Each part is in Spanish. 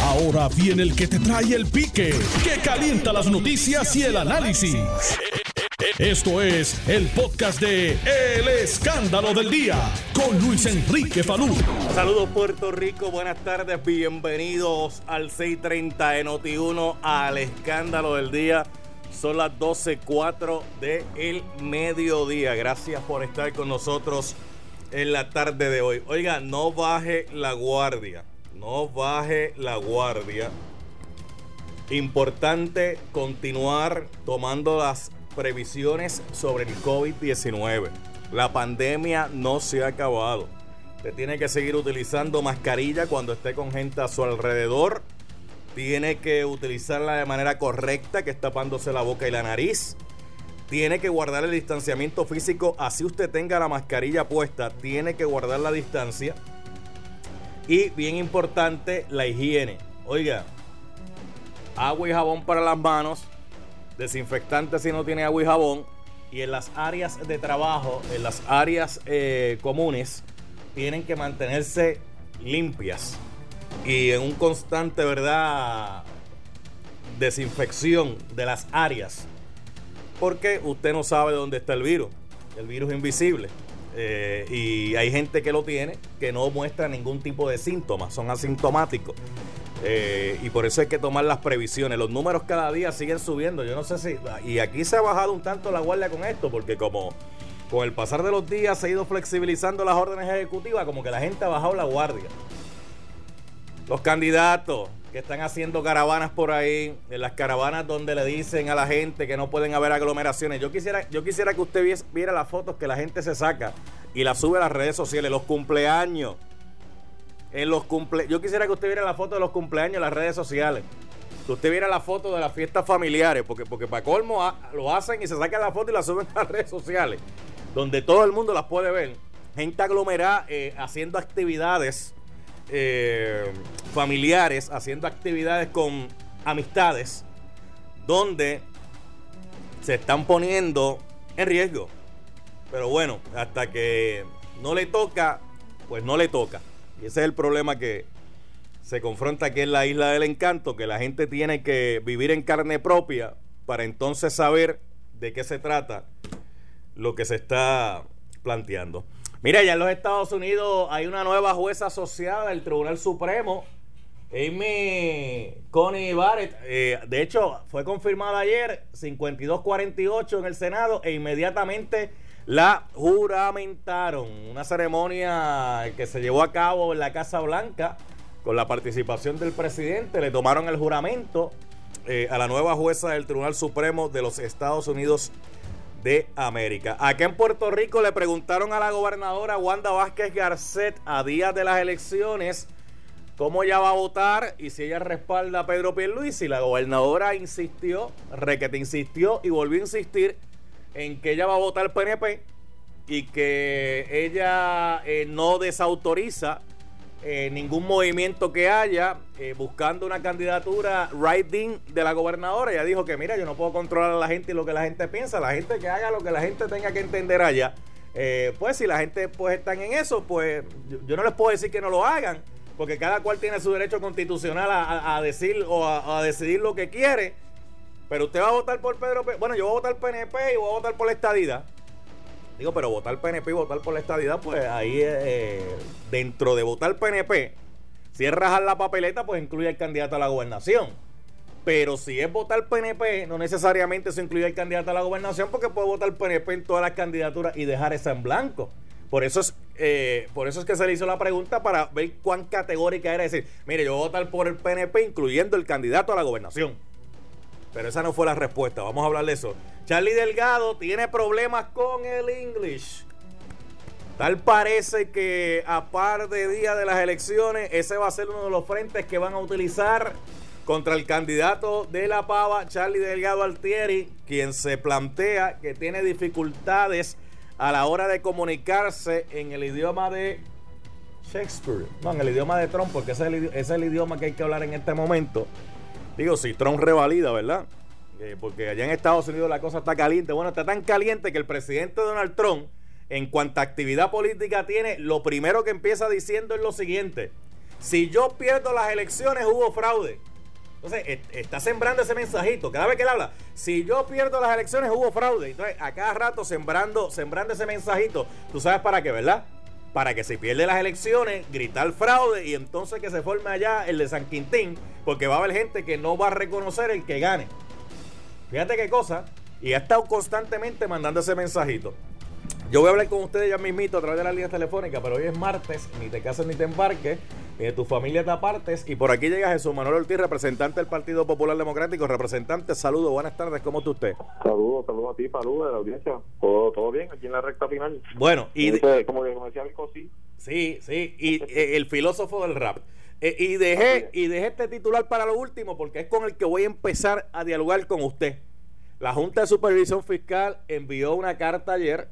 Ahora viene el que te trae el pique, que calienta las noticias y el análisis. Esto es el podcast de El Escándalo del Día con Luis Enrique Falú. Saludos Puerto Rico, buenas tardes, bienvenidos al 630 de Noti1 al Escándalo del Día. Son las 12.04 de el mediodía. Gracias por estar con nosotros en la tarde de hoy. Oiga, no baje la guardia. No baje la guardia. Importante continuar tomando las previsiones sobre el COVID-19. La pandemia no se ha acabado. Usted tiene que seguir utilizando mascarilla cuando esté con gente a su alrededor. Tiene que utilizarla de manera correcta, que es tapándose la boca y la nariz. Tiene que guardar el distanciamiento físico, así usted tenga la mascarilla puesta, tiene que guardar la distancia. Y bien importante, la higiene. Oiga, agua y jabón para las manos, desinfectante si no tiene agua y jabón. Y en las áreas de trabajo, en las áreas eh, comunes, tienen que mantenerse limpias y en un constante, ¿verdad? Desinfección de las áreas. Porque usted no sabe dónde está el virus. El virus invisible. Eh, y hay gente que lo tiene que no muestra ningún tipo de síntomas, son asintomáticos. Eh, y por eso hay que tomar las previsiones. Los números cada día siguen subiendo. Yo no sé si. Y aquí se ha bajado un tanto la guardia con esto, porque como con el pasar de los días se ha ido flexibilizando las órdenes ejecutivas, como que la gente ha bajado la guardia. Los candidatos que están haciendo caravanas por ahí, en las caravanas donde le dicen a la gente que no pueden haber aglomeraciones. Yo quisiera, yo quisiera que usted viera las fotos que la gente se saca y las sube a las redes sociales, los cumpleaños en los cumple Yo quisiera que usted viera la foto de los cumpleaños en las redes sociales. Que usted viera la foto de las fiestas familiares, porque, porque para colmo lo hacen y se sacan la foto y la suben a las redes sociales, donde todo el mundo las puede ver. Gente aglomerada eh, haciendo actividades eh, familiares, haciendo actividades con amistades, donde se están poniendo en riesgo. Pero bueno, hasta que no le toca, pues no le toca. Y ese es el problema que se confronta aquí en la isla del encanto, que la gente tiene que vivir en carne propia para entonces saber de qué se trata lo que se está planteando. Mira, ya en los Estados Unidos hay una nueva jueza asociada del Tribunal Supremo, Amy Coney Barrett. Eh, de hecho, fue confirmada ayer 52-48 en el Senado e inmediatamente la juramentaron. Una ceremonia que se llevó a cabo en la Casa Blanca con la participación del presidente. Le tomaron el juramento eh, a la nueva jueza del Tribunal Supremo de los Estados Unidos de América. Aquí en Puerto Rico le preguntaron a la gobernadora Wanda Vázquez Garcet a días de las elecciones cómo ella va a votar y si ella respalda a Pedro Pierluisi. La gobernadora insistió, requete insistió y volvió a insistir en que ella va a votar PNP y que ella eh, no desautoriza eh, ningún movimiento que haya eh, buscando una candidatura writing de la gobernadora. Ella dijo que mira, yo no puedo controlar a la gente y lo que la gente piensa, la gente que haga lo que la gente tenga que entender allá. pues si la gente pues están en eso, pues yo, no les puedo decir que no lo hagan, porque cada cual tiene su derecho constitucional a, decir o a decidir lo que quiere. Pero usted va a votar por Pedro Bueno, yo voy a votar PNP y voy a votar por la estadidad. Digo, pero votar PNP y votar por la estadidad, pues ahí eh, dentro de votar PNP, si es rajar la papeleta, pues incluye el candidato a la gobernación. Pero si es votar PNP, no necesariamente eso incluye el candidato a la gobernación, porque puede votar PNP en todas las candidaturas y dejar esa en blanco. Por eso es, eh, por eso es que se le hizo la pregunta para ver cuán categórica era decir, mire, yo voy a votar por el PNP, incluyendo el candidato a la gobernación. Pero esa no fue la respuesta. Vamos a hablar de eso. Charlie Delgado tiene problemas con el English. Tal parece que a par de días de las elecciones, ese va a ser uno de los frentes que van a utilizar contra el candidato de la pava, Charlie Delgado Altieri, quien se plantea que tiene dificultades a la hora de comunicarse en el idioma de Shakespeare. No, en el idioma de Trump, porque ese es el idioma que hay que hablar en este momento. Digo, si Trump revalida, ¿verdad? Eh, porque allá en Estados Unidos la cosa está caliente. Bueno, está tan caliente que el presidente Donald Trump, en cuanto a actividad política tiene, lo primero que empieza diciendo es lo siguiente. Si yo pierdo las elecciones, hubo fraude. Entonces, está sembrando ese mensajito. Cada vez que él habla, si yo pierdo las elecciones, hubo fraude. Entonces, a cada rato sembrando, sembrando ese mensajito. ¿Tú sabes para qué, verdad? Para que si pierde las elecciones, gritar fraude y entonces que se forme allá el de San Quintín, porque va a haber gente que no va a reconocer el que gane. Fíjate qué cosa. Y ha estado constantemente mandando ese mensajito. Yo voy a hablar con ustedes ya mismito a través de la línea telefónica, pero hoy es martes, ni te cases ni te embarques, ni de tu familia te apartes. Y por aquí llega Jesús Manuel Ortiz, representante del Partido Popular Democrático. Representante, saludos, buenas tardes, ¿cómo está usted? Saludos, saludos a ti, saludos de la audiencia. Todo, todo bien aquí en la recta final. Bueno, y. como, decía el sí. Sí, sí, y eh, el filósofo del rap. Eh, y, dejé, y dejé este titular para lo último porque es con el que voy a empezar a dialogar con usted. La Junta de Supervisión Fiscal envió una carta ayer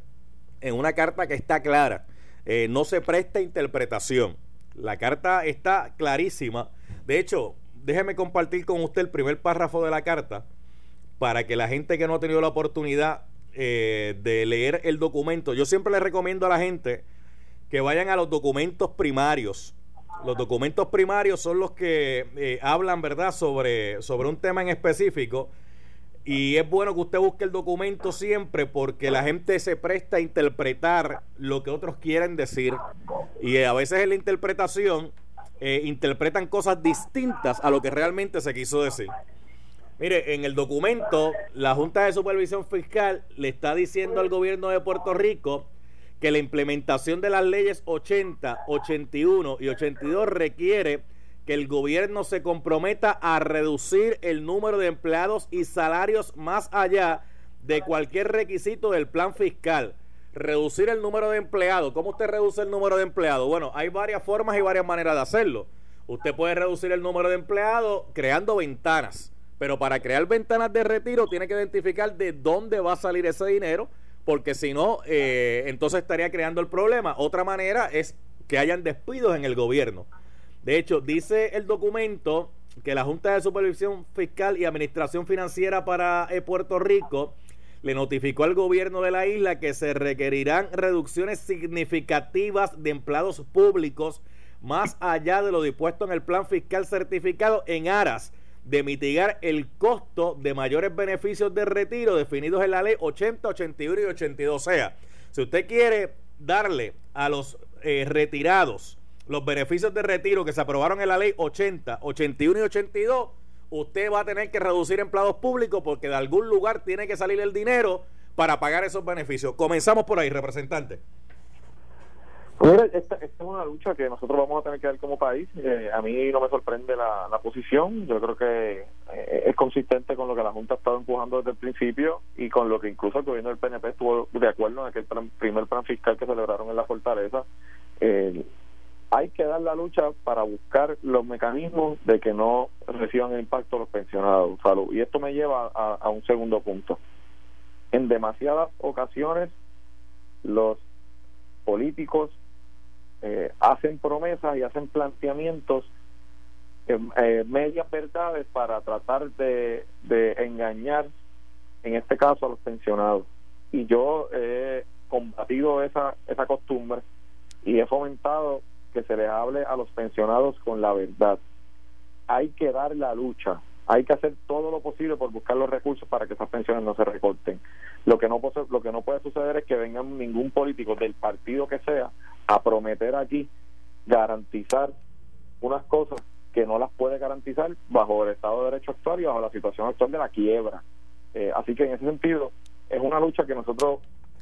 en una carta que está clara. Eh, no se presta interpretación. La carta está clarísima. De hecho, déjeme compartir con usted el primer párrafo de la carta para que la gente que no ha tenido la oportunidad eh, de leer el documento, yo siempre le recomiendo a la gente que vayan a los documentos primarios. Los documentos primarios son los que eh, hablan, ¿verdad?, sobre, sobre un tema en específico y es bueno que usted busque el documento siempre porque la gente se presta a interpretar lo que otros quieren decir. Y a veces en la interpretación eh, interpretan cosas distintas a lo que realmente se quiso decir. Mire, en el documento, la Junta de Supervisión Fiscal le está diciendo al gobierno de Puerto Rico que la implementación de las leyes 80, 81 y 82 requiere que el gobierno se comprometa a reducir el número de empleados y salarios más allá de cualquier requisito del plan fiscal. Reducir el número de empleados. ¿Cómo usted reduce el número de empleados? Bueno, hay varias formas y varias maneras de hacerlo. Usted puede reducir el número de empleados creando ventanas. Pero para crear ventanas de retiro tiene que identificar de dónde va a salir ese dinero, porque si no, eh, entonces estaría creando el problema. Otra manera es que hayan despidos en el gobierno. De hecho, dice el documento que la Junta de Supervisión Fiscal y Administración Financiera para eh, Puerto Rico le notificó al gobierno de la isla que se requerirán reducciones significativas de empleados públicos más allá de lo dispuesto en el plan fiscal certificado en aras de mitigar el costo de mayores beneficios de retiro definidos en la ley 80, 81 y 82. O sea, si usted quiere darle a los eh, retirados los beneficios de retiro que se aprobaron en la ley 80, 81 y 82, usted va a tener que reducir empleados públicos porque de algún lugar tiene que salir el dinero para pagar esos beneficios. Comenzamos por ahí, representante. Pues esta, es una lucha que nosotros vamos a tener que dar como país. Eh, a mí no me sorprende la, posición. Yo creo que eh, es consistente con lo que la Junta ha estado empujando desde el principio y con lo que incluso el gobierno del PNP estuvo de acuerdo en aquel primer plan fiscal que celebraron en la Fortaleza. Eh, hay que dar la lucha para buscar los mecanismos de que no reciban el impacto los pensionados. Y esto me lleva a, un segundo punto. En demasiadas ocasiones los políticos eh, hacen promesas y hacen planteamientos eh, eh, medias verdades para tratar de, de engañar, en este caso, a los pensionados. Y yo he combatido esa, esa costumbre y he fomentado que se le hable a los pensionados con la verdad. Hay que dar la lucha, hay que hacer todo lo posible por buscar los recursos para que esas pensiones no se recorten. Lo que no lo que no puede suceder es que venga ningún político del partido que sea a prometer aquí garantizar unas cosas que no las puede garantizar bajo el Estado de Derecho actual y bajo la situación actual de la quiebra. Eh, así que en ese sentido es una lucha que nosotros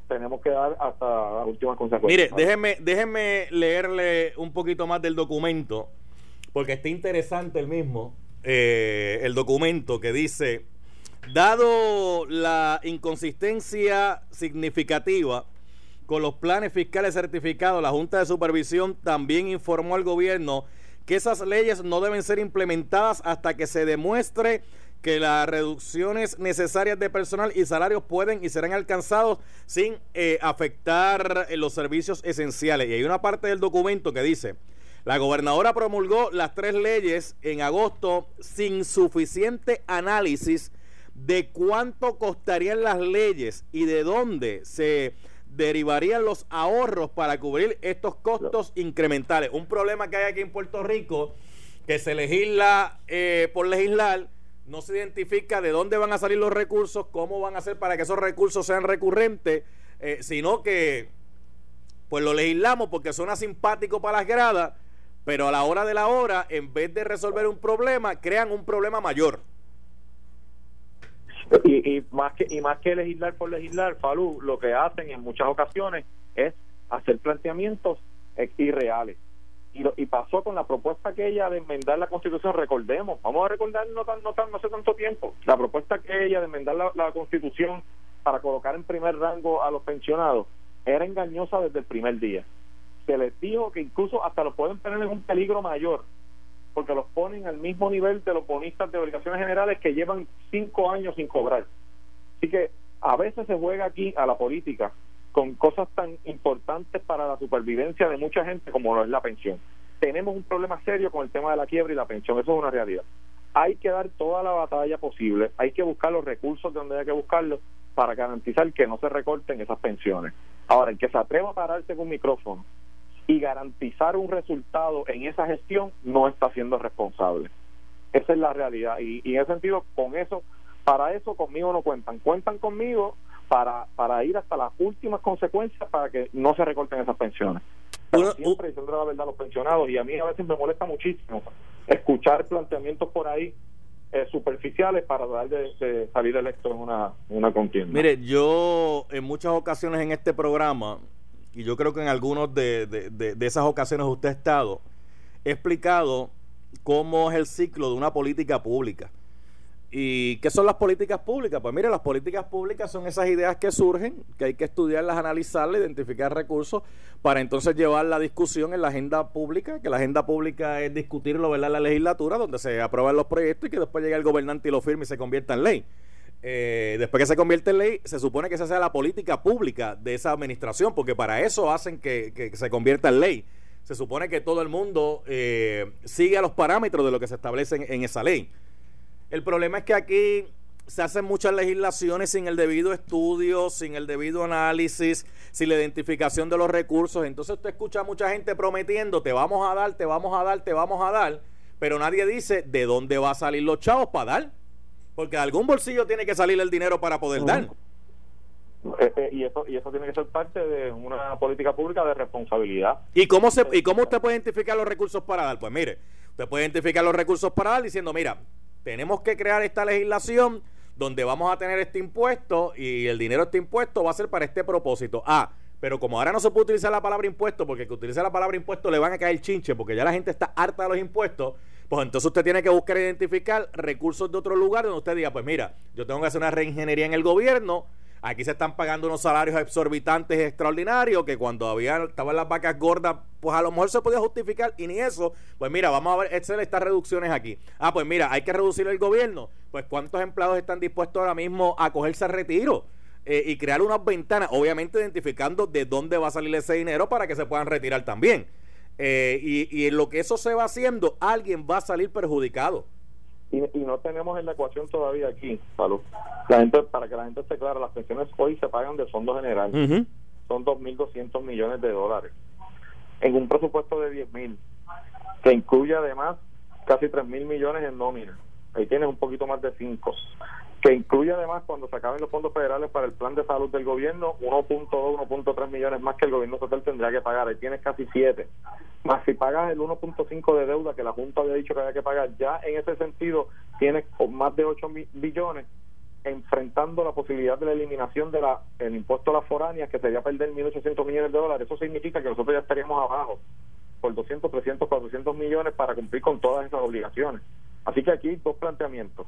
tenemos que dar hasta la última consecuencia. Mire, déjeme, déjeme leerle un poquito más del documento, porque está interesante el mismo, eh, el documento que dice, dado la inconsistencia significativa con los planes fiscales certificados, la Junta de Supervisión también informó al gobierno que esas leyes no deben ser implementadas hasta que se demuestre que las reducciones necesarias de personal y salarios pueden y serán alcanzados sin eh, afectar eh, los servicios esenciales. Y hay una parte del documento que dice, la gobernadora promulgó las tres leyes en agosto sin suficiente análisis de cuánto costarían las leyes y de dónde se derivarían los ahorros para cubrir estos costos incrementales. Un problema que hay aquí en Puerto Rico, que se legisla eh, por legislar, no se identifica de dónde van a salir los recursos, cómo van a hacer para que esos recursos sean recurrentes, eh, sino que pues lo legislamos porque suena simpático para las gradas, pero a la hora de la hora, en vez de resolver un problema, crean un problema mayor. Y, más que y más que legislar por legislar, Falú, lo que hacen en muchas ocasiones es hacer planteamientos irreales. Y, y pasó con la propuesta aquella de enmendar la Constitución, recordemos, vamos a recordar no, tan, no, tan, no hace tanto tiempo, la propuesta aquella de enmendar la, la Constitución para colocar en primer rango a los pensionados era engañosa desde el primer día. Se les dijo que incluso hasta lo pueden poner en un peligro mayor porque los ponen al mismo nivel de los bonistas de obligaciones generales que llevan cinco años sin cobrar. Así que a veces se juega aquí a la política con cosas tan importantes para la supervivencia de mucha gente como lo es la pensión. Tenemos un problema serio con el tema de la quiebra y la pensión, eso es una realidad. Hay que dar toda la batalla posible, hay que buscar los recursos de donde haya que buscarlos para garantizar que no se recorten esas pensiones. Ahora, el que se atreva a pararse con un micrófono y garantizar un resultado en esa gestión no está siendo responsable. Esa es la realidad. Y, en ese sentido, con eso, para eso conmigo no cuentan. Cuentan conmigo para, para ir hasta las últimas consecuencias para que no se recorten esas pensiones. siempre diciendo la verdad a los pensionados y a mí a veces me molesta muchísimo escuchar planteamientos por ahí eh, superficiales para dar de, salir electo en una, una contienda. Mire, yo en muchas ocasiones en este programa y yo creo que en algunas de, de, esas ocasiones usted ha estado, he explicado cómo es el ciclo de una política pública. ¿Y qué son las políticas públicas? Pues mire, las políticas públicas son esas ideas que surgen, que hay que estudiarlas, analizarlas, identificar recursos para entonces llevar la discusión en la agenda pública, que la agenda pública es discutirlo en la legislatura, donde se aprueban los proyectos y que después llega el gobernante y lo firme y se convierta en ley. Eh, después que se convierte en ley, se supone que esa sea la política pública de esa administración, porque para eso hacen que, se convierta en ley. Se supone que todo el mundo eh, sigue a los parámetros de lo que se establece en, esa ley. El problema es que aquí se hacen muchas legislaciones sin el debido estudio, sin el debido análisis, sin la identificación de los recursos. Entonces usted escucha a mucha gente prometiendo, te vamos a dar, te vamos a dar, te vamos a dar, pero nadie dice de dónde va a salir los chavos para dar. Porque algún bolsillo tiene que salir el dinero para poder dar. Eh, eh, y eso y eso tiene que ser parte de una política pública de responsabilidad. ¿Y cómo se y cómo usted puede identificar los recursos para dar? Pues mire, usted puede identificar los recursos para dar diciendo, mira, tenemos que crear esta legislación donde vamos a tener este impuesto y el dinero de este impuesto va a ser para este propósito. Ah, pero como ahora no se puede utilizar la palabra impuesto, porque que utilice la palabra impuesto le van a caer chinche, porque ya la gente está harta de los impuestos, pues entonces usted tiene que buscar identificar recursos de otro lugar donde usted diga, pues mira, yo tengo que hacer una reingeniería en el gobierno, aquí se están pagando unos salarios exorbitantes extraordinarios que cuando había estaban las vacas gordas, pues a lo mejor se podía justificar y ni eso, pues mira, vamos a ver hacer estas reducciones aquí. Ah, pues mira, hay que reducir el gobierno, pues cuántos empleados están dispuestos ahora mismo a cogerse a retiro. Eh, y crear unas ventanas, obviamente identificando de dónde va a salir ese dinero para que se puedan retirar también. Eh, y, en lo que eso se va haciendo, alguien va a salir perjudicado. Y, no tenemos en la ecuación todavía aquí, Salud. La gente, para que la gente esté clara, las pensiones hoy se pagan del Fondo General. Son 2.200 millones de dólares. En un presupuesto de 10.000, que incluye además casi 3.000 millones en nómina. Ahí tienes un poquito más de 5 que incluye además cuando se acaben los fondos federales para el plan de salud del gobierno 1.2, 1.3 millones más que el gobierno total tendría que pagar, ahí tienes casi 7. Más si pagas el 1.5 de deuda que la Junta había dicho que había que pagar, ya en ese sentido tienes más de 8 billones enfrentando la posibilidad de la eliminación del el impuesto a las foráneas que sería perder 1.800 millones de dólares. Eso significa que nosotros ya estaríamos abajo por 200, 300, 400 millones para cumplir con todas esas obligaciones. Así que aquí dos planteamientos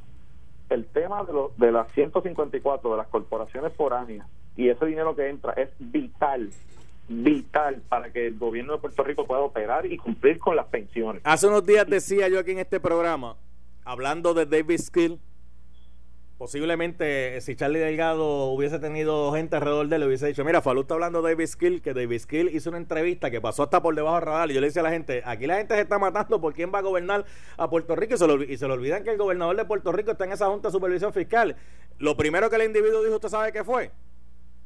el tema de, lo, de las 154 de las corporaciones foráneas y ese dinero que entra es vital vital para que el gobierno de Puerto Rico pueda operar y cumplir con las pensiones. Hace unos días decía yo aquí en este programa, hablando de David Skill, posiblemente si Charlie Delgado hubiese tenido gente alrededor de él, hubiese dicho, mira, Falú está hablando de David Skill, que David Skill hizo una entrevista que pasó hasta por debajo del radar y yo le decía a la gente, aquí la gente se está matando por quién va a gobernar a Puerto Rico y se, lo, y se le olvidan que el gobernador de Puerto Rico está en esa Junta de Supervisión Fiscal. Lo primero que el individuo dijo, ¿usted sabe qué fue?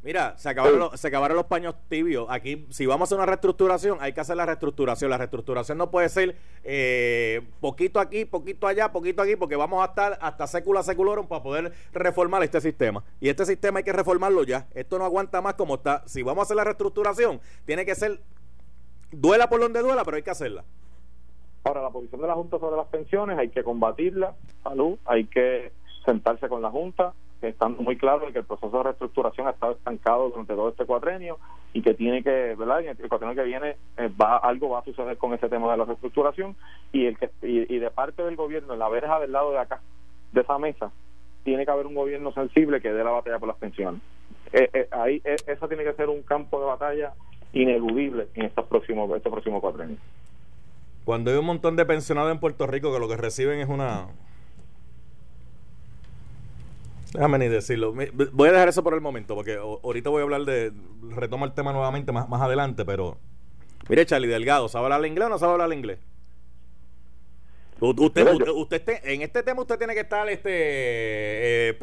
Mira, se acabaron, los, se acabaron los paños tibios. Aquí, si vamos a hacer una reestructuración, hay que hacer la reestructuración. La reestructuración no puede ser eh, poquito aquí, poquito allá, poquito aquí, porque vamos a estar hasta sécula seculorum para poder reformar este sistema. Y este sistema hay que reformarlo ya. Esto no aguanta más como está. Si vamos a hacer la reestructuración, tiene que ser, duela por donde duela, pero hay que hacerla. Ahora, la posición de la Junta sobre las pensiones hay que combatirla, salud, hay que sentarse con la Junta, estando muy claro de que el proceso de reestructuración ha estado estancado durante todo este cuatrenio y que tiene que, ¿verdad? En el cuatrenio que viene eh, va algo va a suceder con ese tema de la reestructuración y el que y, de parte del gobierno, en la verja del lado de acá de esa mesa, tiene que haber un gobierno sensible que dé la batalla por las pensiones. Eh, eh, ahí eso tiene que ser un campo de batalla ineludible en estos próximos este próximo cuatrenio. Cuando hay un montón de pensionados en Puerto Rico que lo que reciben es una Déjame ni decirlo. Voy a dejar eso por el momento, porque ahorita voy a hablar de. Retomo el tema nuevamente más, más adelante, pero. Mire, Charlie Delgado, ¿sabe hablar inglés o no sabe hablar inglés? Usted, usted, en este tema usted tiene que estar este eh,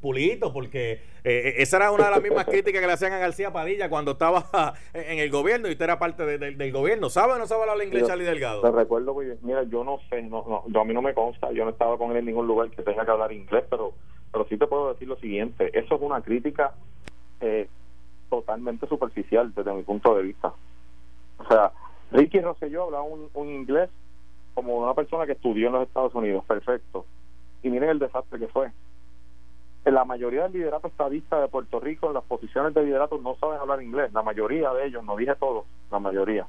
pulito porque eh, eh, esa era una de las mismas críticas que le hacían a García Padilla cuando estaba en el gobierno y usted era parte del gobierno. ¿Sabe o no sabe hablar inglés, Charlie Delgado? Te recuerdo Mira, yo no sé, no, no, a mí no me consta, yo no estaba con él en ningún lugar que tenga que hablar inglés, pero, pero sí te puedo decir lo siguiente: eso es una crítica totalmente superficial desde mi punto de vista. O sea, Ricky Rosselló hablaba un inglés como una persona que estudió en los Estados Unidos, perfecto. Y miren el desastre que fue. La mayoría del liderato estadista de Puerto Rico, en las posiciones de liderato, no saben hablar inglés. La mayoría de ellos, no dije todos, la mayoría.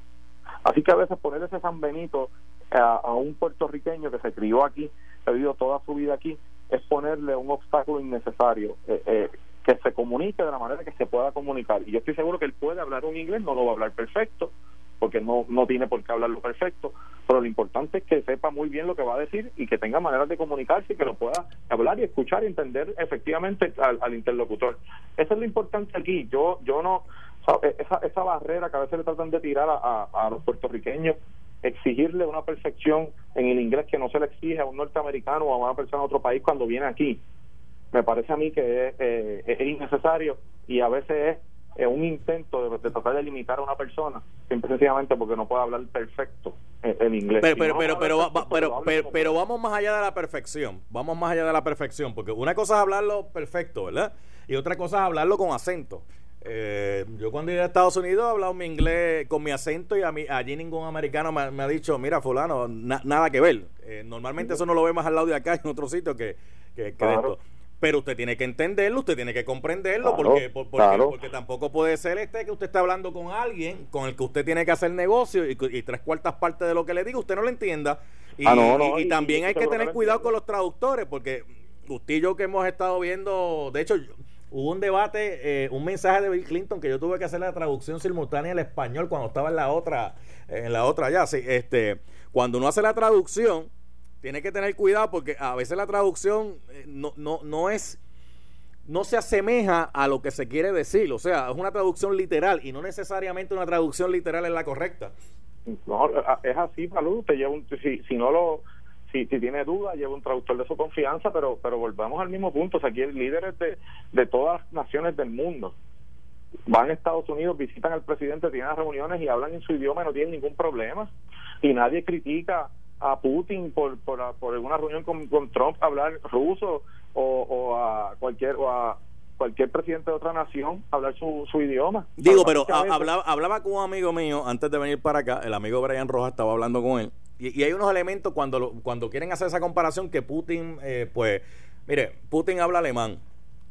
Así que a veces poner ese San Benito a, un puertorriqueño que se crió aquí, ha vivido toda su vida aquí, es ponerle un obstáculo innecesario. Eh, eh, que se comunique de la manera que se pueda comunicar. Y yo estoy seguro que él puede hablar un inglés, no lo va a hablar perfecto, porque no, no tiene por qué hablarlo perfecto, pero lo importante es que sepa muy bien lo que va a decir y que tenga maneras de comunicarse y que lo pueda hablar y escuchar y entender efectivamente al, interlocutor. Eso es lo importante aquí. Yo yo no e, esa, esa barrera que a veces le tratan de tirar a, a, los puertorriqueños exigirle una perfección en el inglés que no se le exige a un norteamericano o a una persona de otro país cuando viene aquí. Me parece a mí que es, eh, es innecesario y a veces es un intento de, tratar de limitar a una persona simple sencillamente porque no puede hablar perfecto el, inglés. Pero pero pero pero, pero, pero, vamos más allá de la perfección vamos más allá de la perfección porque una cosa es hablarlo perfecto verdad y otra cosa es hablarlo con acento eh, yo cuando iba a Estados Unidos he hablado mi inglés con mi acento y a mí, allí ningún americano me, ha dicho, mira fulano, nada que ver. Eh, normalmente eso no lo ve más al lado de acá en otro sitio que, que, esto pero usted tiene que entenderlo, usted tiene que comprenderlo, porque, porque, tampoco puede ser este que usted está hablando con alguien con el que usted tiene que hacer negocio y, tres cuartas partes de lo que le diga usted no lo entienda. Y, ah, y, también hay que tener cuidado con los traductores, porque usted y yo que hemos estado viendo, de hecho, hubo un debate, eh, un mensaje de Bill Clinton que yo tuve que hacer la traducción simultánea al español cuando estaba en la otra, en la otra ya. Sí, este, cuando uno hace la traducción tiene que tener cuidado porque a veces la traducción eh, no, no, no es no se asemeja a lo que se quiere decir, o sea, es una traducción literal y no necesariamente una traducción literal es la correcta. No, es así, Palú, te lleva un, si, si no lo si, si tiene duda, lleva un traductor de su confianza, pero pero volvamos al mismo punto, o sea, aquí hay líderes de, de todas las naciones del mundo. Van a Estados Unidos, visitan al presidente, tienen reuniones y hablan en su idioma y no tienen ningún problema. Y nadie critica a Putin por, por, por una reunión con, con Trump hablar ruso o, a cualquier o a cualquier presidente de otra nación hablar su, su idioma. Digo, pero hablaba, hablaba con un amigo mío antes de venir para acá, el amigo Brian Rojas estaba hablando con él, y, hay unos elementos cuando, cuando quieren hacer esa comparación que Putin, eh, pues, mire, Putin habla alemán,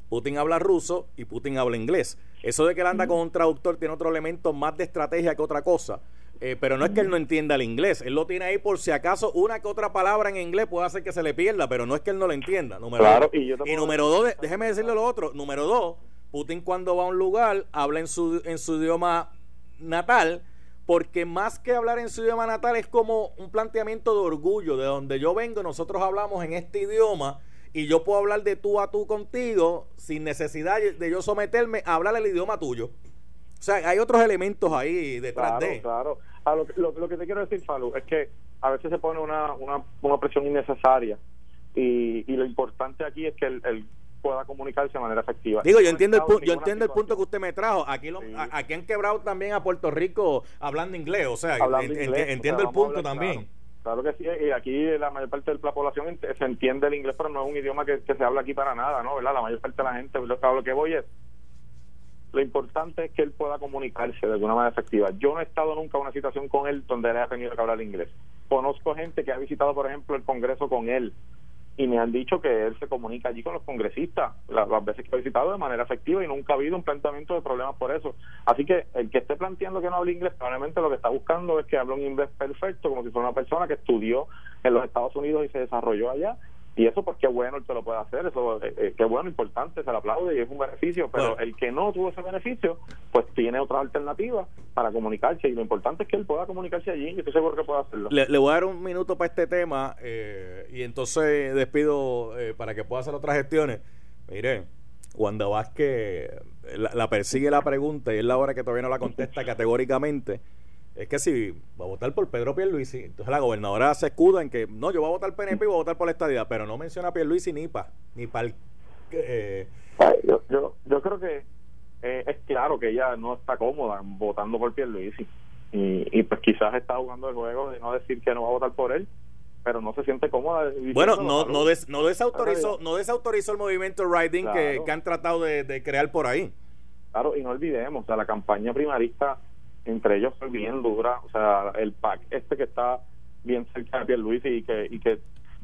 Putin habla ruso y Putin habla inglés. Eso de que él anda con un traductor tiene otro elemento más de estrategia que otra cosa. Eh, pero no es que él no entienda el inglés, él lo tiene ahí por si acaso una que otra palabra en inglés puede hacer que se le pierda, pero no es que él no lo entienda. Número y, número dos, déjeme decirle lo otro, número dos, Putin cuando va a un lugar habla en su, en su idioma natal, porque más que hablar en su idioma natal es como un planteamiento de orgullo, de donde yo vengo, nosotros hablamos en este idioma y yo puedo hablar de tú a tú contigo sin necesidad de yo someterme a hablar el idioma tuyo. O sea, hay otros elementos ahí detrás de. Claro, lo, lo, lo, que te quiero decir, Falu, es que a veces se pone una, una, una presión innecesaria y, y lo importante aquí es que el, pueda comunicarse de manera efectiva. Digo, yo entiendo el, yo entiendo el punto que usted me trajo. Aquí, lo, aquí han quebrado también a Puerto Rico hablando inglés, o sea, entiendo el punto también. Claro. que sí, y aquí la mayor parte de la población se entiende el inglés, pero no es un idioma que, se habla aquí para nada, ¿no? ¿verdad? La mayor parte de la gente, lo que voy es, lo importante es que él pueda comunicarse de alguna manera efectiva. Yo no he estado nunca en una situación con él donde él haya tenido que hablar inglés. Conozco gente que ha visitado, por ejemplo, el Congreso con él y me han dicho que él se comunica allí con los congresistas las, veces que ha visitado de manera efectiva y nunca ha habido un planteamiento de problemas por eso. Así que el que esté planteando que no hable inglés probablemente lo que está buscando es que hable un inglés perfecto como si fuera una persona que estudió en los Estados Unidos y se desarrolló allá y eso pues qué bueno el que lo pueda hacer eso eh, eh, qué bueno importante se le aplaude y es un beneficio pero el que no tuvo ese beneficio pues tiene otra alternativa para comunicarse y lo importante es que él pueda comunicarse allí y estoy seguro que pueda hacerlo. Le, voy a dar un minuto para este tema eh, y entonces despido para que pueda hacer otras gestiones. Mire cuando Vázquez la, la persigue la pregunta y es la hora que todavía no la contesta categóricamente es que si va a votar por Pedro Pierluisi, entonces la gobernadora se escuda en que no, yo voy a votar PNP y voy a votar por la estadía, pero no menciona a Pierluisi ni para ni para eh, yo, yo, yo creo que eh, es claro que ella no está cómoda votando por Pierluisi y, y pues quizás está jugando el juego de no decir que no va a votar por él pero no se siente cómoda. Bueno, no, no, no, desautorizó, no desautorizó el movimiento Riding que, que, han tratado de, de, crear por ahí. Claro, y no olvidemos, o sea, la campaña primarista entre ellos fue bien dura, o sea, el PAC este que está bien cerca de Pierluisi y que, y que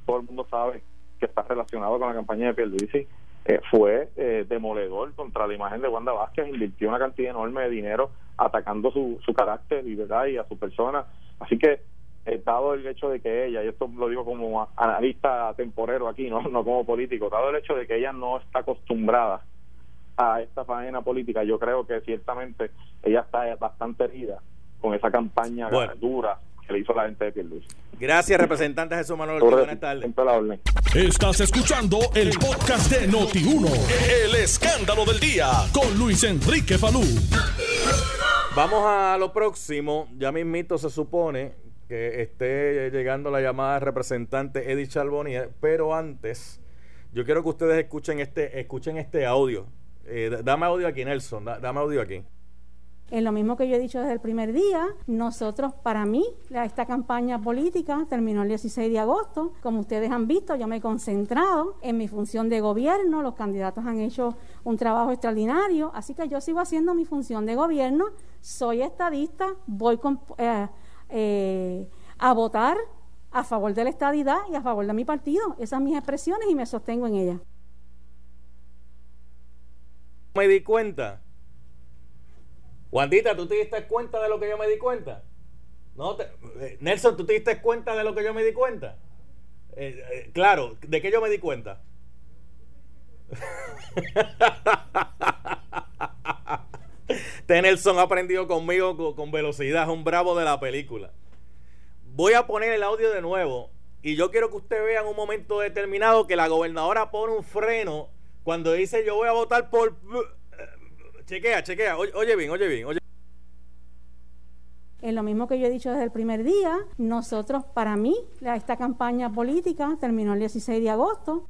todo el mundo sabe que está relacionado con la campaña de Pierluisi, eh, fue eh, demoledor contra la imagen de Wanda Vázquez, invirtió una cantidad enorme de dinero atacando su, su carácter y, ¿verdad? y a su persona. Así que, eh, dado el hecho de que ella, y esto lo digo como analista temporero aquí, no, no como político, dado el hecho de que ella no está acostumbrada a esta faena política, yo creo que ciertamente ella está bastante herida con esa campaña dura que le hizo la gente de Pierluisi. Gracias, representante Jesús Manuel. Buenas tardes. Estás escuchando el podcast de Noti1, el escándalo del día, con Luis Enrique Falú. Vamos a lo próximo. Ya mismito se supone que esté llegando la llamada representante Edith Charbonnier, pero antes yo quiero que ustedes escuchen este, escuchen este audio eh, dame audio aquí, Nelson, dame audio aquí. Es lo mismo que yo he dicho desde el primer día, nosotros, para mí, esta campaña política terminó el 16 de agosto. Como ustedes han visto, yo me he concentrado en mi función de gobierno, los candidatos han hecho un trabajo extraordinario, así que yo sigo haciendo mi función de gobierno, soy estadista, voy eh, eh, a votar a favor de la estadidad y a favor de mi partido. Esas son mis expresiones y me sostengo en ellas me di cuenta. Juanita, ¿tú te diste cuenta de lo que yo me di cuenta? No eh, Nelson, ¿tú te diste cuenta de lo que yo me di cuenta? Eh, eh, claro, ¿de qué yo me di cuenta? T. Nelson ha aprendido conmigo con, con velocidad, es un bravo de la película. Voy a poner el audio de nuevo y yo quiero que usted vea en un momento determinado que la gobernadora pone un freno cuando dice yo voy a votar por... Chequea, chequea, oye, bien, oye bien, oye es lo mismo que yo he dicho desde el primer día, nosotros, para mí, esta campaña política terminó el 16 de agosto.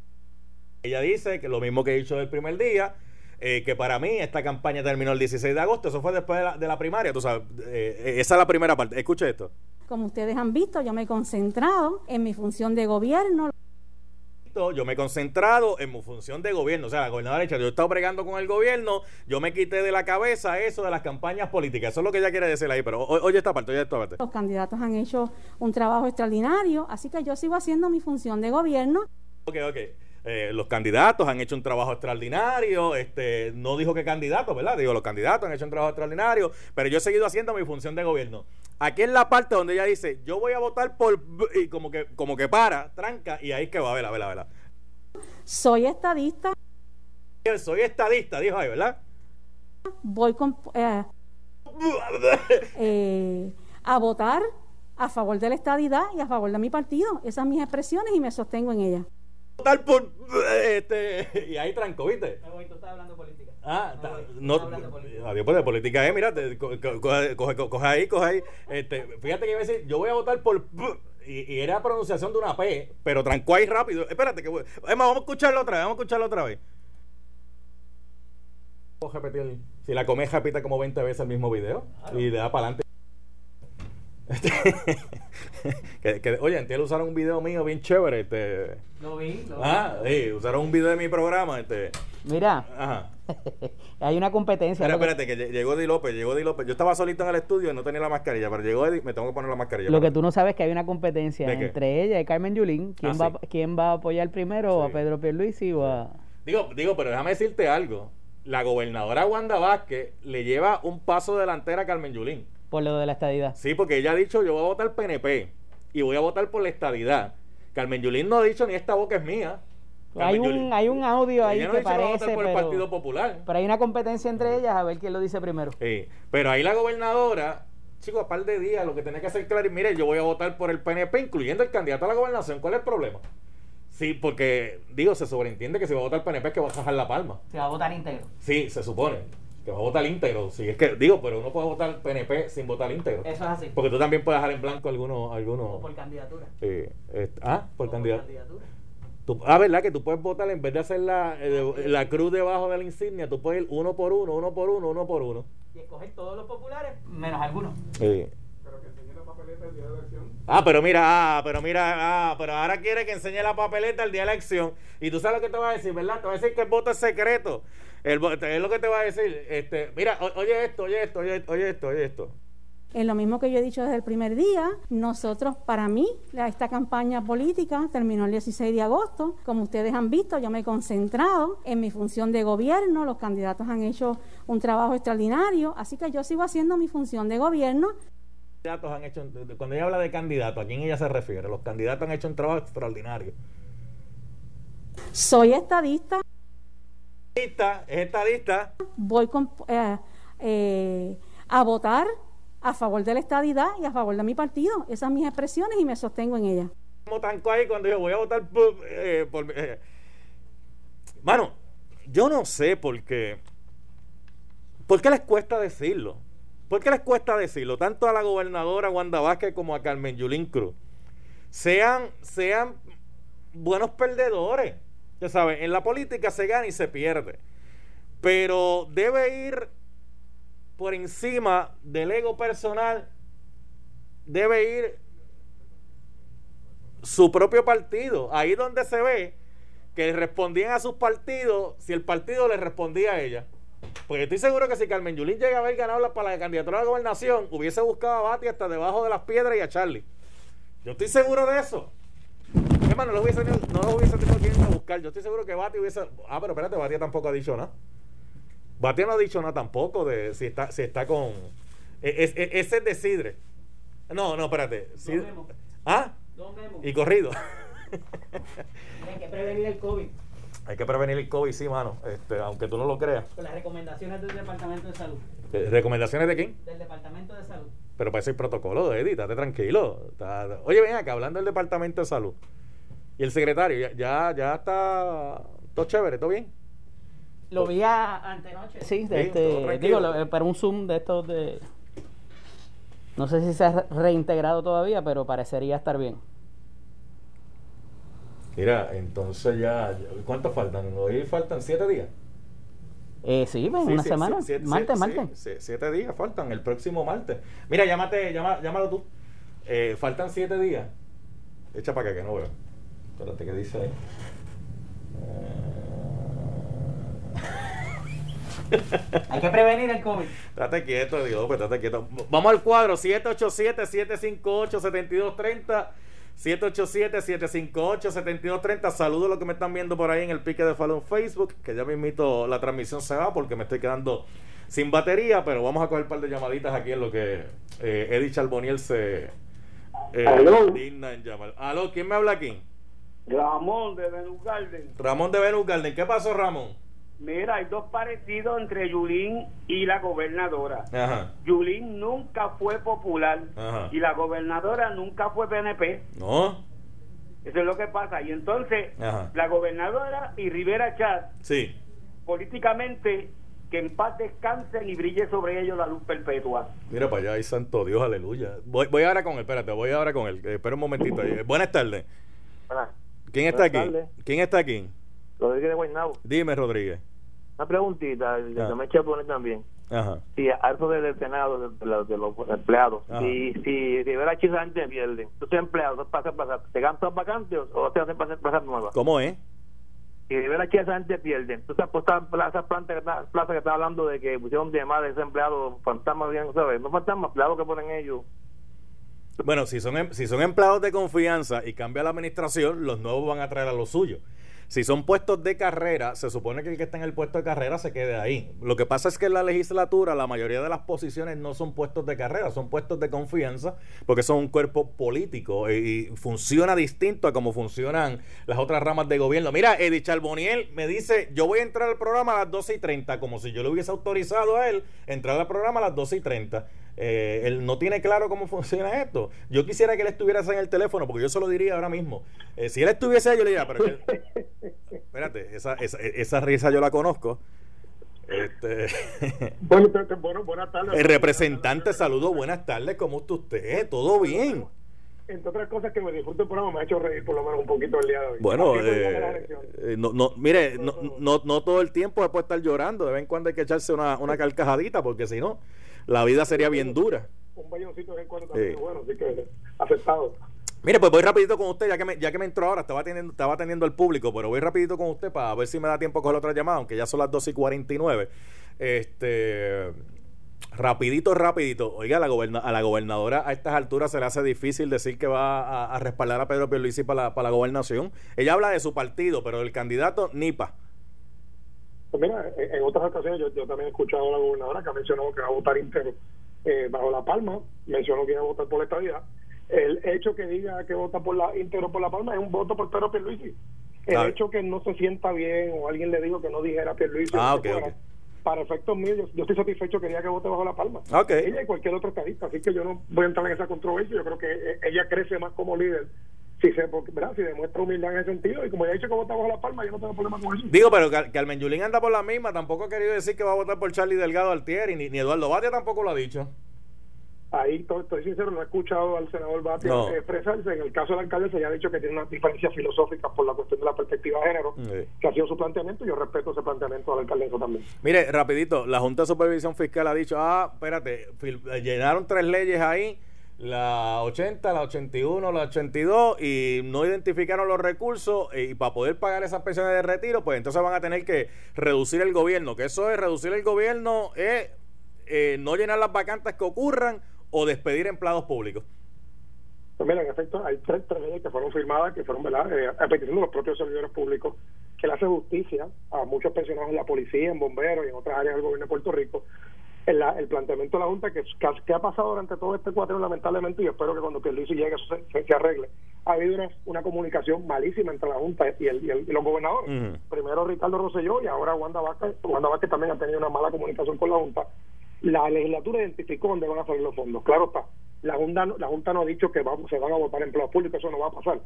Ella dice que lo mismo que he dicho desde el primer día, eh, que para mí esta campaña terminó el 16 de agosto, eso fue después de la, de la primaria, tú sabes, eh, esa es la primera parte, escuche esto. Como ustedes han visto, yo me he concentrado en mi función de gobierno yo me he concentrado en mi función de gobierno. O sea, la gobernadora dicho, yo he estado bregando con el gobierno, yo me quité de la cabeza eso de las campañas políticas. Eso es lo que ella quiere decir ahí, pero oye esta parte, oye esta parte. Los candidatos han hecho un trabajo extraordinario, así que yo sigo haciendo mi función de gobierno. Ok, ok. Eh, los candidatos han hecho un trabajo extraordinario, este, no dijo que candidatos, ¿verdad? Digo, los candidatos han hecho un trabajo extraordinario, pero yo he seguido haciendo mi función de gobierno. Aquí es la parte donde ella dice, yo voy a votar por, y como que, como que para, tranca, y ahí es que va, a ver, a ver. Soy estadista. Soy estadista, dijo ahí, ¿verdad? Voy con, eh, eh, a votar a favor de la estadidad y a favor de mi partido. Esas son mis expresiones y me sostengo en ellas votar por este y ahí tranco, ¿viste? No, tú estás hablando política. Ah, no, adiós pues de política eh, mira, coge, coge, ahí, coge ahí. Este, fíjate que iba a decir, yo voy a votar por y, y, era pronunciación de una P, pero trancó ahí rápido. Espérate que es más, vamos a escucharlo otra vez, vamos a escucharlo otra vez. puedo repetir. Si la comes, repite como 20 veces el mismo video y le da para adelante. que, que, oye, entiendo usaron un video mío bien chévere. Este, Lo vi, lo vi. ah, sí, usaron un video de mi programa. Este, Mira, ajá. hay una competencia. Que- espérate, que lle- llegó Di López, llegó Di López. Yo estaba solito en el estudio y no tenía la mascarilla, pero llegó Eddie, me tengo que poner la mascarilla. Lo que tú no sabes es que hay una competencia entre ella y Carmen Yulín. ¿Quién, Ah, va, sí. ¿Quién va a apoyar primero? Sí. ¿A Pedro Pierluisi o a...? Digo, digo, pero déjame decirte algo. La gobernadora Wanda Vázquez le lleva un paso delantera a Carmen Yulín. Por lo de la estadidad. Sí, porque ella ha dicho, yo voy a votar PNP y voy a votar por la estadidad. Carmen Yulín no ha dicho ni esta boca es mía. Hay Carmen un, Yulín- hay un audio ahí no que parece, por el Partido pero, Popular. pero hay una competencia entre ellas a ver quién lo dice primero. Sí, pero ahí la gobernadora, chicos, a par de días, lo que tiene que hacer claro es, mire, yo voy a votar por el PNP, incluyendo el candidato a la gobernación. ¿Cuál es el problema? Sí, porque, digo, se sobreentiende que si va a votar PNP es que va a bajar la palma. Se va a votar íntegro. Sí, se supone que va a votar íntegro. Sí, es que, digo, pero uno puede votar PNP sin votar íntegro. Eso es así. Porque tú también puedes dejar en blanco algunos... algunos candidatura. eh, ah, por candidato. Tú- ah, ¿verdad? Que tú puedes votar en vez de hacer la, eh, la cruz debajo de la insignia, tú puedes ir uno por uno, uno por uno, uno por uno. Y escoger todos los populares, menos algunos. Sí. Ah, pero mira, ah, pero mira, ah, pero ahora quiere que enseñe la papeleta el día de la elección. Y tú sabes lo que te va a decir, ¿verdad? Te va a decir que el voto es secreto. El, es lo que te va a decir. Este, mira, o- oye esto, oye esto, oye, oye esto, oye esto. Es lo mismo que yo he dicho desde el primer día. Nosotros, para mí, esta campaña política terminó el 16 de agosto. Como ustedes han visto, yo me he concentrado en mi función de gobierno. Los candidatos han hecho un trabajo extraordinario. Así que yo sigo haciendo mi función de gobierno. Candidatos han hecho, cuando ella habla de candidato, ¿a quién ella se refiere? Los candidatos han hecho un trabajo extraordinario. Soy estadista. Estadista, Es estadista. Voy con- eh, eh, a votar a favor de la estadidad y a favor de mi partido. Esas son mis expresiones y me sostengo en ellas. como tanco ahí cuando yo voy a votar por, eh, por- eh. mano yo no sé por qué por qué les cuesta decirlo por qué les cuesta decirlo tanto a la gobernadora Wanda Vázquez como a Carmen Yulín Cruz sean sean buenos perdedores ya saben en la política se gana y se pierde pero debe ir por encima del ego personal debe ir su propio partido. Ahí donde se ve que respondían a sus partidos si el partido le respondía a ella. Porque estoy seguro que si Carmen Yulín llega a haber ganado la, la candidatura a la gobernación, hubiese buscado a Bati hasta debajo de las piedras y a Charlie. Yo estoy seguro de eso. No lo hubiese, no lo hubiese tenido que ir a buscar. Yo estoy seguro que Bati hubiese. Ah, pero espérate, Bati tampoco ha dicho nada. Bati no ha dicho nada tampoco de si está, si está con. e- es- e- ese es de Sidre. No, no, espérate. Sidre- Memo. ¿Ah? Y corrido. Hay que prevenir el COVID Hay que prevenir el COVID, sí, mano. Este, aunque tú no lo creas. con las recomendaciones del Departamento de Salud. Eh, ¿Recomendaciones de quién? Del Departamento de Salud. Pero para eso hay protocolo, Eddie, estate tranquilo. Oye, ven acá, hablando del Departamento de Salud. Y el secretario, ya, ya, ya está todo chévere, todo bien. Lo vi a, antenoche. Sí, de Sí, este, digo, lo- eh, para un Zoom de estos de... No sé si se ha reintegrado todavía, pero parecería estar bien. Mira, entonces ya, ¿cuántos faltan? Hoy faltan siete días. Eh, sí, pues, Sí, una sí, semana. sí, siete- martes, sí, martes. sí, siete días faltan, el próximo martes. Mira, llámate, llama, llámalo tú. Eh, faltan siete días. Echa para acá que no veo. Espérate, ¿qué dice ahí? Hay que prevenir el COVID. Estate quieto, Dios, pues estate quieto. Vamos al cuadro, 787-758-7230. 787-758-7230. Saludos a los que me están viendo por ahí en el pique de Falun Facebook, que ya me invito, la transmisión se va porque me estoy quedando sin batería, pero vamos a coger un par de llamaditas aquí en lo que eh, Eddie Charboniel se eh, digna en llamar. Aló, ¿quién me habla aquí? Ramón de Venus Garden. Ramón de Venus Garden. ¿Qué pasó, Ramón? Mira, hay dos parecidos entre Yulín y la gobernadora. Ajá. Yulín nunca fue popular Ajá. y la gobernadora nunca fue PNP. ¿No? Eso es lo que pasa. Y entonces, Ajá. la gobernadora y Rivera Chat, Sí. políticamente, que en paz descansen y brille sobre ellos la luz perpetua. Mira para allá, ay santo Dios, aleluya. Voy, voy ahora con él, espérate, voy ahora con él. Espera un momentito. ahí. Buenas tardes. ¿Quién está aquí? ¿Quién está aquí? Rodríguez de Guaynabo. Dime, Rodríguez. Una preguntita, Ah. me eché a poner también. Ajá. Si a eso del Senado, de, de los- de los empleados, Ajá. si, si Rivera Chis la gente pierde, tú eres empleado, ¿te ganan todas vacantes o te hacen pasar plazas nuevas? ¿Cómo es? Si Rivera Chis esa gente pierde, tú sabes, pues, esas plantas que está, plaza que está hablando de que pusieron de más de ese empleado, fantasmas, bien, ¿sabes? No fantasmas, empleados que ponen ellos. Bueno, si son, em- si son empleados de confianza y cambia la administración, los nuevos van a traer a lo suyo. Si son puestos de carrera, se supone que el que está en el puesto de carrera se quede ahí. Lo que pasa es que en la legislatura la mayoría de las posiciones no son puestos de carrera, son puestos de confianza, porque son un cuerpo político y, y funciona distinto a como funcionan las otras ramas de gobierno. Mira, Eddie Charboniel me dice, yo voy a entrar al programa a las 12 y 30, como si yo le hubiese autorizado a él entrar al programa a las 12 y 30. Eh, él no tiene claro cómo funciona esto. Yo quisiera que él estuviera en el teléfono, porque yo se lo diría ahora mismo. Eh, si él estuviese ahí, yo le diría, pero que- espérate, esa, esa, esa risa yo la conozco. Este, Bueno, bueno, buenas tardes. el representante, saludo, buenas tardes, ¿cómo está usted? ¿Todo bien? Entre otras cosas que me disfruto el programa, me ha hecho reír por lo menos un poquito el día de hoy. Bueno, eh, eh, no, no, mire, no, no, no todo el tiempo se puede estar llorando, de vez en cuando hay que echarse una, una carcajadita, porque si no, la vida sería bien dura. Un belloncito de cuando también Sí. bueno, así que aceptado. Mire, pues voy rapidito con usted, ya que me, ya que me entró ahora, estaba atendiendo, estaba atendiendo al público, pero voy rapidito con usted para ver si me da tiempo a coger otra llamada, aunque ya son las 12 y 49. Este, rapidito, rapidito. Oiga, a la, goberna- a la gobernadora a estas alturas se le hace difícil decir que va a, a respaldar a Pedro Pierluisi para la, para la gobernación. Ella habla de su partido, pero el candidato, NIPA. Pues mira, en, otras ocasiones yo, yo también he escuchado a la gobernadora que ha mencionado que va a votar íntegro eh, bajo la palma, mencionó que iba a votar por la estabilidad. El hecho que diga que vota por la íntegro por la palma es un voto por Pedro Pierluisi. El Ah. hecho que no se sienta bien o alguien le dijo que no dijera Pierluisi Ah, fuera, para efectos míos, yo, yo estoy satisfecho que diga que vote bajo la palma. Ella y cualquier otro estadista, así que yo no voy a entrar en esa controversia, yo creo que eh, ella crece más como líder si se porque, ¿verdad? si demuestra humildad en ese sentido y como ya he dicho que vota bajo la palma, yo no tengo problema con eso. Digo, pero Car- Carmen Yulín anda por la misma, tampoco ha querido decir que va a votar por Charlie Delgado Altieri, ni, ni Eduardo Batia tampoco lo ha dicho. Ahí to- estoy sincero, no he escuchado al senador Batia No. expresarse. En el caso del alcalde se ya ha dicho que tiene una diferencia filosófica por la cuestión de la perspectiva de género, Sí. que ha sido su planteamiento y yo respeto ese planteamiento del alcalde también. Mire, rapidito, la Junta de Supervisión Fiscal ha dicho, ah, espérate, llenaron tres leyes ahí, la 80, la 81, la 82, y no identificaron los recursos, eh, y para poder pagar esas pensiones de retiro, pues entonces van a tener que reducir el gobierno, que eso es reducir el gobierno, es eh, no llenar las vacantes que ocurran o despedir empleados públicos. Pues mira, en efecto, hay tres, tres leyes que fueron firmadas, que fueron. Eh, a petición de los propios servidores públicos, que le hace justicia a muchos pensionados en la policía, en bomberos y en otras áreas del gobierno de Puerto Rico. El, el planteamiento de la Junta, que, que, ha- que ha pasado durante todo este cuatro lamentablemente, y espero que cuando Pierluisi llegue eso se, se- se arregle, ha habido una, una comunicación malísima entre la Junta y, el, y, el- y los gobernadores. Primero Ricardo Rosselló y ahora Wanda Vázquez. Wanda Vázquez también ha tenido una mala comunicación con la Junta. La legislatura identificó dónde van a salir los fondos. Claro está. La Junta, no- la junta no ha dicho que vamos, se van a votar empleados públicos, eso no va a pasar.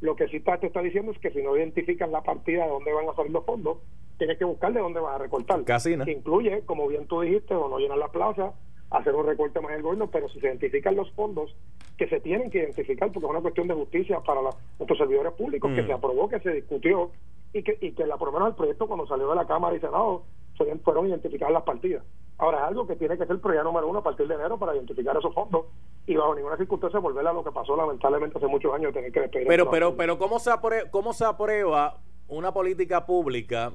Lo que sí está, te está diciendo es que si no identifican la partida de dónde van a salir los fondos, tienes que buscar de dónde vas a recortar. Casi, ¿no? Que incluye, como bien tú dijiste, o no llenar la plaza, hacer un recorte más en el gobierno, pero si se identifican los fondos que se tienen que identificar, porque es una cuestión de justicia para la- nuestros servidores públicos, que Mm. se aprobó, que se discutió, y que, y que la, por lo menos el proyecto cuando salió de la Cámara y Senado fueron, fueron identificadas las partidas. Ahora es algo que tiene que ser prioridad número uno a partir de enero para identificar esos fondos y bajo ninguna circunstancia volver a lo que pasó lamentablemente hace muchos años, tener que despedir. Pero, a- pero, pero, ¿cómo se, aprueba, ¿cómo se aprueba una política pública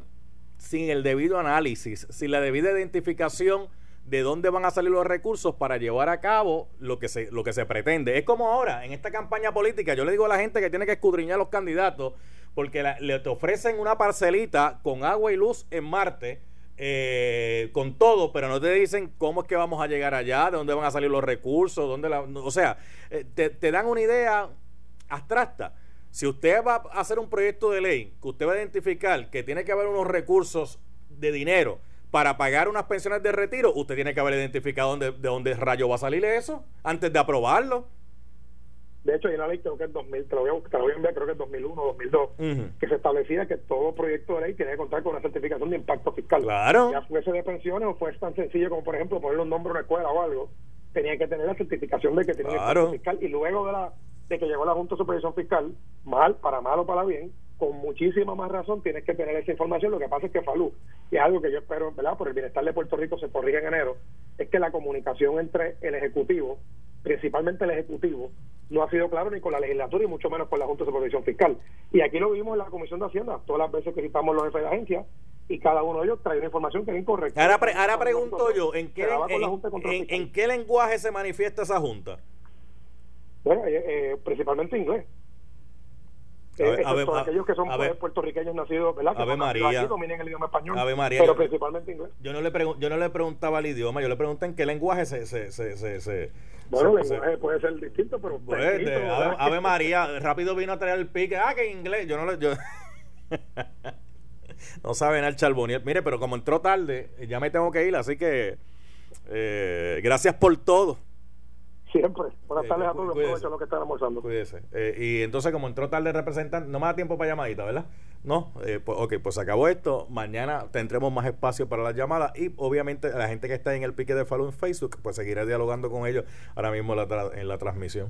sin el debido análisis, sin la debida identificación de dónde van a salir los recursos para llevar a cabo lo que se, lo que se pretende? Es como ahora, en esta campaña política, yo le digo a la gente que tiene que escudriñar los candidatos porque la- le te ofrecen una parcelita con agua y luz en Marte. Eh, con todo, pero no te dicen cómo es que vamos a llegar allá, de dónde van a salir los recursos, dónde la, o sea, eh, te, te dan una idea abstracta. Si usted va a hacer un proyecto de ley que usted va a identificar que tiene que haber unos recursos de dinero para pagar unas pensiones de retiro, usted tiene que haber identificado dónde, de dónde rayo va a salir eso antes de aprobarlo. De hecho, hay una ley, creo que es 2000, te lo voy a, te lo voy a enviar, creo que es 2001 2002, Ujú. que se establecía que todo proyecto de ley tiene que contar con una certificación de impacto fiscal. Claro. Ya fuese de pensiones o fuese tan sencillo como, por ejemplo, ponerle un nombre a una escuela o algo, tenía que tener la certificación de que tiene Claro. impacto fiscal. Y luego de la de que llegó la Junta de Supervisión Fiscal, mal, para mal o para bien, con muchísima más razón tienes que tener esa información. Lo que pasa es que Falú, y es algo que yo espero, ¿verdad? Por el bienestar de Puerto Rico se corrige en enero, es que la comunicación entre el Ejecutivo, principalmente el Ejecutivo, no ha sido claro ni con la legislatura y mucho menos con la Junta de Supervisión Fiscal. Y aquí lo vimos en la Comisión de Hacienda, todas las veces que citamos los jefes de agencia, y cada uno de ellos trae una información que es incorrecta. Ahora, pre- ahora pregunto yo, ¿en qué, en, en- en qué lenguaje se manifiesta esa junta? Bueno, eh, eh, principalmente inglés. A ver, Eh, a ver, excepto a- aquellos que son pues, puertorriqueños nacidos, ¿verdad? Que Ave María. aquí, dominen el idioma español, Ave María, pero yo- principalmente inglés. Yo no le yo no le preguntaba el idioma, yo le pregunté en qué lenguaje se... se, se, se, se- Bueno, el lenguaje puede ser distinto, pero... Pues, escrito, de- ¿verdad? Ave, Ave María, rápido vino a traer el pique. Ah, que en inglés. Yo no le. Yo... no sabe nada el Charboniel. Mire, pero como entró tarde, ya me tengo que ir, así que. eh, gracias por todo. Siempre. Buenas Eh, tardes a todos. Aprovecho lo que están almorzando. Cuídese. Eh, y entonces, como entró tarde el representante, no me da tiempo para llamadita, ¿verdad? No, eh, pues, ok, pues acabó esto. Mañana tendremos más espacio para las llamadas. Y obviamente, la gente que está en el pique de Falun en Facebook, pues seguiré dialogando con ellos ahora mismo la, tra- en la transmisión.